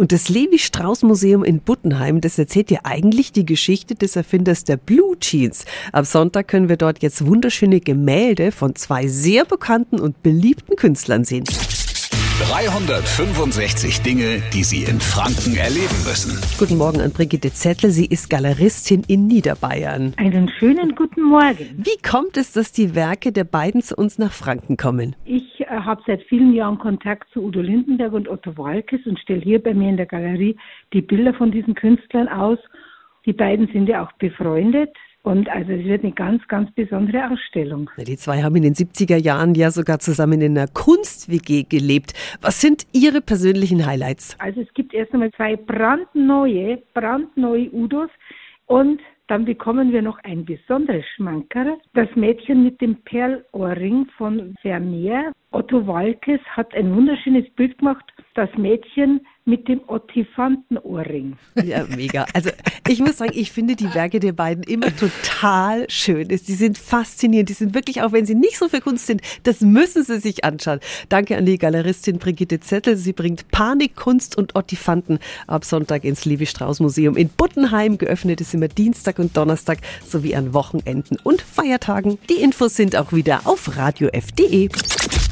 Und das Levi-Strauss-Museum in Buttenheim, das erzählt ja eigentlich die Geschichte des Erfinders der Blue Jeans. Am Sonntag können wir dort jetzt wunderschöne Gemälde von zwei sehr bekannten und beliebten Künstlern sehen. 365 Dinge, die Sie in Franken erleben müssen. Guten Morgen an Brigitte Zettel. Sie ist Galeristin in Niederbayern. Einen schönen guten Morgen. Wie kommt es, dass die Werke der beiden zu uns nach Franken kommen? Ich habe seit vielen Jahren Kontakt zu Udo Lindenberg und Otto Walkes und stelle hier bei mir in der Galerie die Bilder von diesen Künstlern aus. Die beiden sind ja auch befreundet. Und also es wird eine ganz, ganz besondere Ausstellung. Die zwei haben in den 70er Jahren ja sogar zusammen in einer Kunst-WG gelebt. Was sind Ihre persönlichen Highlights? Also es gibt erst einmal zwei brandneue, brandneue Udos und dann bekommen wir noch ein besonderes Schmankerl. Das Mädchen mit dem Perlohrring von Vermeer. Otto Walkes hat ein wunderschönes Bild gemacht. Das Mädchen mit dem Ottifantenohrring. Ja, mega. Also ich muss sagen, ich finde die Werke der beiden immer total schön. Die sind faszinierend. Die sind wirklich, auch wenn sie nicht so für Kunst sind, das müssen Sie sich anschauen. Danke an die Galeristin Brigitte Zettel. Sie bringt Panik, Kunst und Ottifanten ab Sonntag ins Levi-Strauss-Museum in Buttenheim. Geöffnet ist immer Dienstag und Donnerstag sowie an Wochenenden und Feiertagen. Die Infos sind auch wieder auf radiof.de.